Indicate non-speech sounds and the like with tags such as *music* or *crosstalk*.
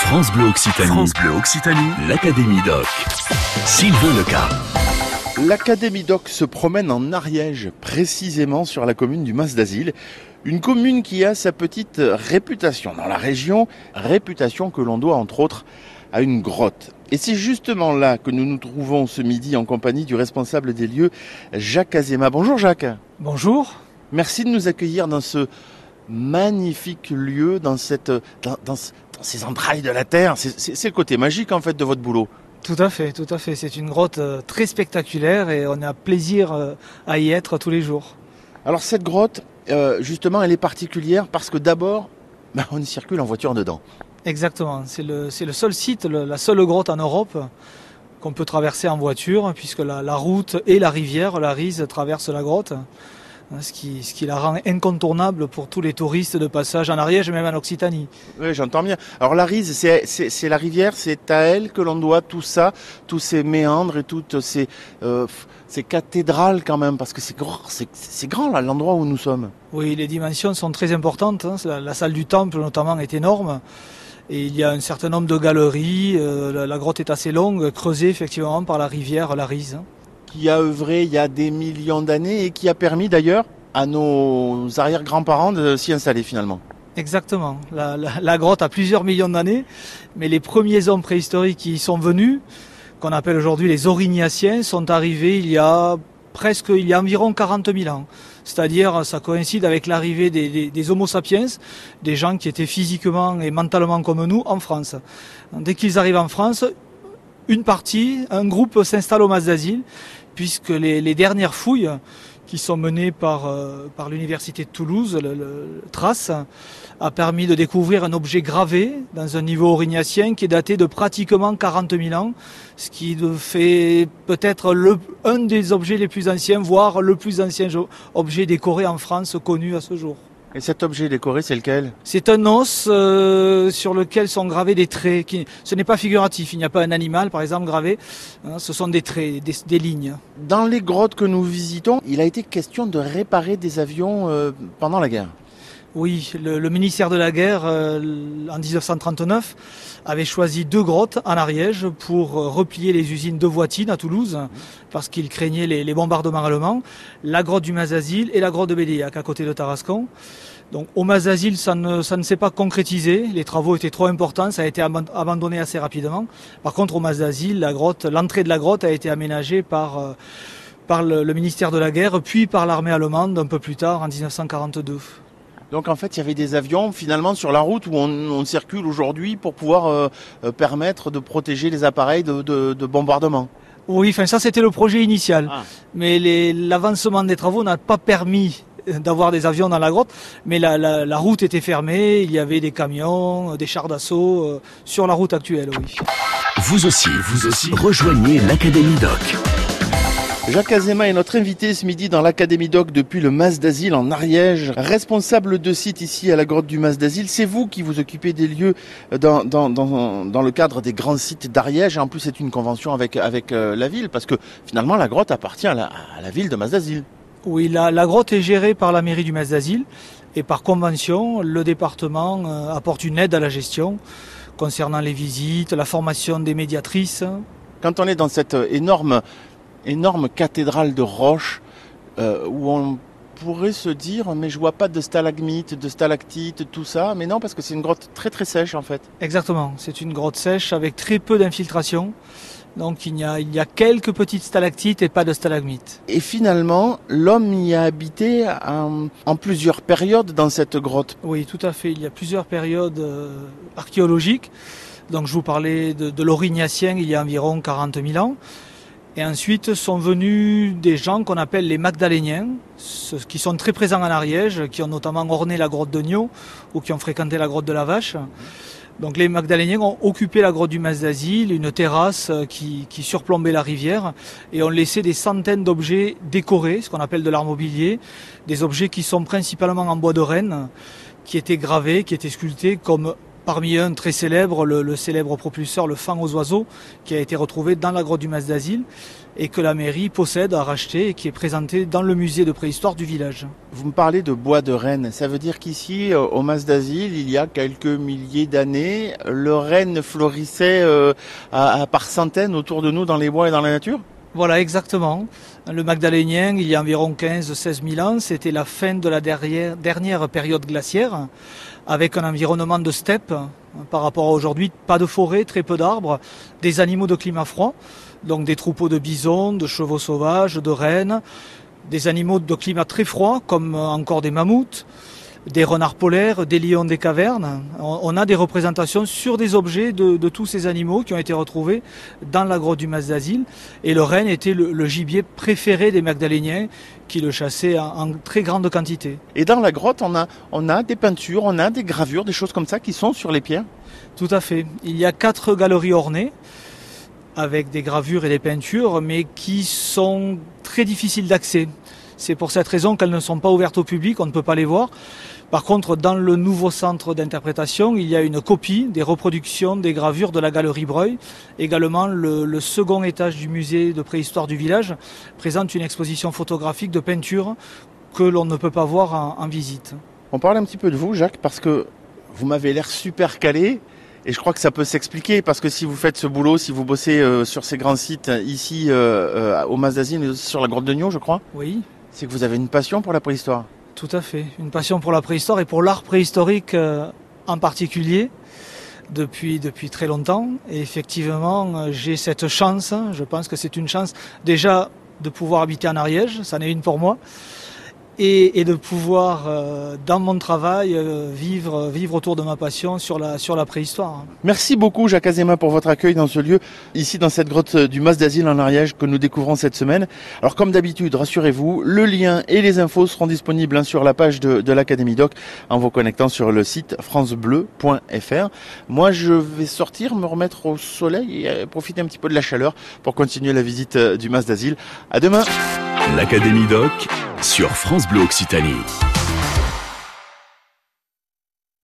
France Bleu Occitanie. France Bleu Occitanie. L'Académie Doc. Sylvain Leca. L'Académie Doc se promène en Ariège, précisément sur la commune du Mas d'Asile. Une commune qui a sa petite réputation dans la région, réputation que l'on doit entre autres à une grotte. Et c'est justement là que nous nous trouvons ce midi en compagnie du responsable des lieux, Jacques Azema. Bonjour Jacques. Bonjour. Merci de nous accueillir dans ce magnifique lieu, dans, cette, dans, dans, dans ces entrailles de la terre. C'est le côté magique en fait de votre boulot. Tout à fait, tout à fait. C'est une grotte euh, très spectaculaire et on a plaisir euh, à y être tous les jours. Alors cette grotte, euh, justement, elle est particulière parce que d'abord, *laughs* ben, on y circule en voiture dedans. Exactement. C'est le, le, seul site, le, la seule grotte en Europe qu'on peut traverser en voiture, puisque la, la, route et la rivière, la Rise, traversent la grotte. Hein, ce qui, ce qui la rend incontournable pour tous les touristes de passage en Ariège, même en Occitanie. Oui, j'entends bien. Alors la Rise, c'est la rivière, c'est à elle que l'on doit tout ça, tous ces méandres et toutes ces, euh, ces cathédrales quand même, parce que c'est grand, c'est grand là, l'endroit où nous sommes. Oui, les dimensions sont très importantes. Hein. La, la, salle du temple notamment est énorme. Et il y a un certain nombre de galeries. Euh, la, la, grotte est assez longue, creusée effectivement par la rivière, la Rise qui a œuvré il y a des millions d'années et qui a permis d'ailleurs à nos arrière-grands-parents de s'y installer finalement. Exactement. La, grotte a plusieurs millions d'années, mais les premiers hommes préhistoriques qui y sont venus, qu'on appelle aujourd'hui les Aurignaciens, sont arrivés il y a presque, il y a environ 40 000 ans. C'est-à-dire, ça coïncide avec l'arrivée des, Homo sapiens, des gens qui étaient physiquement et mentalement comme nous en France. Dès qu'ils arrivent en France, une partie, un groupe s'installe au Mas puisque les, dernières fouilles qui sont menées par, euh, l'université de Toulouse, le, le Trace, a permis de découvrir un objet gravé dans un niveau aurignacien qui est daté de pratiquement 40 000 ans, ce qui fait peut-être un des objets les plus anciens, voire le plus ancien objet décoré en France connu à ce jour. Et cet objet décoré, c'est lequel? C'est un os euh, sur lequel sont gravés des traits. Qui, ce n'est pas figuratif, il n'y a pas un animal, par exemple, gravé. Hein, ce sont des traits, des, des, lignes. Dans les grottes que nous visitons, il a été question de réparer des avions euh, pendant la guerre. Oui, le, ministère de la Guerre, euh, en 1939, avait choisi deux grottes en Ariège pour replier les usines de Voitine à Toulouse, parce qu'il craignait les, bombardements allemands. La grotte du Mazazil et la grotte de Bédéac, à côté de Tarascon. Donc au Mazazil, ça ne, s'est pas concrétisé, les travaux étaient trop importants, ça a été abandonné assez rapidement. Par contre, au Mazazil, la grotte, l'entrée de la grotte a été aménagée par, euh, le ministère de la Guerre, puis par l'armée allemande un peu plus tard, en 1942. Donc en fait, il y avait des avions finalement sur la route où on, on circule aujourd'hui pour pouvoir euh, euh, permettre de protéger les appareils de, de, de bombardement. Oui, enfin ça c'était le projet initial. Ah. Mais l'avancement des travaux n'a pas permis d'avoir des avions dans la grotte, mais la, la, la, route était fermée, il y avait des camions, des chars d'assaut euh, sur la route actuelle, oui. Vous aussi, vous aussi, rejoignez l'Académie Doc. Jacques Azema est notre invité ce midi dans l'Académie Doc depuis le Mas d'Asile en Ariège. Responsable de site ici à la grotte du Mas d'Asile, c'est vous qui vous occupez des lieux dans, dans, dans, dans le cadre des grands sites d'Ariège. En plus, c'est une convention avec, avec euh, la ville parce que finalement, la grotte appartient à la, à la ville de Mas d'Asile. Oui, la, la, grotte est gérée par la mairie du Mas d'Asile et par convention, le département euh, apporte une aide à la gestion concernant les visites, la formation des médiatrices. Quand on est dans cette énorme énorme cathédrale de roche euh, où on pourrait se dire mais je vois pas de stalagmites, de stalactites, tout ça, mais non parce que c'est une grotte très très sèche en fait. Exactement, c'est une grotte sèche avec très peu d'infiltration. Donc il y, a, il y a quelques petites stalactites et pas de stalagmites. Et finalement, l'homme y a habité en, en, plusieurs périodes dans cette grotte. Oui, tout à fait. Il y a plusieurs périodes euh, archéologiques. Donc je vous parlais de, de l'Aurignacien il y a environ 40 000 ans. Et ensuite sont venus des gens qu'on appelle les Magdaléniens, qui sont très présents en Ariège, qui ont notamment orné la grotte de Nio ou qui ont fréquenté la grotte de la Vache. Donc les Magdaléniens ont occupé la grotte du Mas d'Asile, une terrasse qui, qui, surplombait la rivière, et ont laissé des centaines d'objets décorés, ce qu'on appelle de l'art mobilier, des objets qui sont principalement en bois de Rennes, qui étaient gravés, qui étaient sculptés comme Parmi eux, un très célèbre, le, célèbre propulseur, le fan aux oiseaux, qui a été retrouvé dans la grotte du Mas d'Asile et que la mairie possède, a racheté et qui est présenté dans le musée de préhistoire du village. Vous me parlez de bois de Rennes. Ça veut dire qu'ici, euh, au Mas d'Asile, il y a quelques milliers d'années, le Rennes florissait euh, par centaines autour de nous dans les bois et dans la nature? Voilà, exactement. Le Magdalénien, il y a environ 15-16 000 ans, c'était la fin de la dernière, dernière, période glaciaire, avec un environnement de steppe par rapport à aujourd'hui, pas de forêt, très peu d'arbres, des animaux de climat froid, donc des troupeaux de bisons, de chevaux sauvages, de rennes, des animaux de climat très froid, comme encore des mammouths, des renards polaires, des lions des cavernes. On a des représentations sur des objets de, de tous ces animaux qui ont été retrouvés dans la grotte du Mas d'Asile. Et le renne était le, le, gibier préféré des Magdaléniens qui le chassaient en, en, très grande quantité. Et dans la grotte, on a, on a des peintures, on a des gravures, des choses comme ça qui sont sur les pierres Tout à fait. Il y a quatre galeries ornées avec des gravures et des peintures, mais qui sont très difficiles d'accès. C'est pour cette raison qu'elles ne sont pas ouvertes au public, on ne peut pas les voir. Par contre, dans le nouveau centre d'interprétation, il y a une copie des reproductions des gravures de la galerie Breuil. Également, le, le second étage du musée de préhistoire du village présente une exposition photographique de peinture que l'on ne peut pas voir en, en visite. On parle un petit peu de vous, Jacques, parce que vous m'avez l'air super calé. Et je crois que ça peut s'expliquer parce que si vous faites ce boulot, si vous bossez euh, sur ces grands sites ici euh, euh, au Mas d'Asile, mais aussi sur la grotte de Nyon, je crois. Oui. C'est que vous avez une passion pour la préhistoire. Tout à fait. Une passion pour la préhistoire et pour l'art préhistorique euh, en particulier depuis, très longtemps. Et effectivement, euh, j'ai cette chance, je pense que c'est une chance déjà de pouvoir habiter en Ariège, ça en est une pour moi, et, et de pouvoir, euh, dans mon travail, euh, vivre, vivre autour de ma passion sur la, sur la préhistoire. Merci beaucoup Jacques Azema pour votre accueil dans ce lieu, ici dans cette grotte du Mas d'Asile en Ariège que nous découvrons cette semaine. Alors comme d'habitude, rassurez-vous, le lien et les infos seront disponibles hein, sur la page de, de l'Académie Doc en vous connectant sur le site francebleu.fr. Moi je vais sortir, me remettre au soleil et profiter un petit peu de la chaleur pour continuer la visite du Mas d'Asile. À demain L'Académie Doc sur France Bleu Occitanie.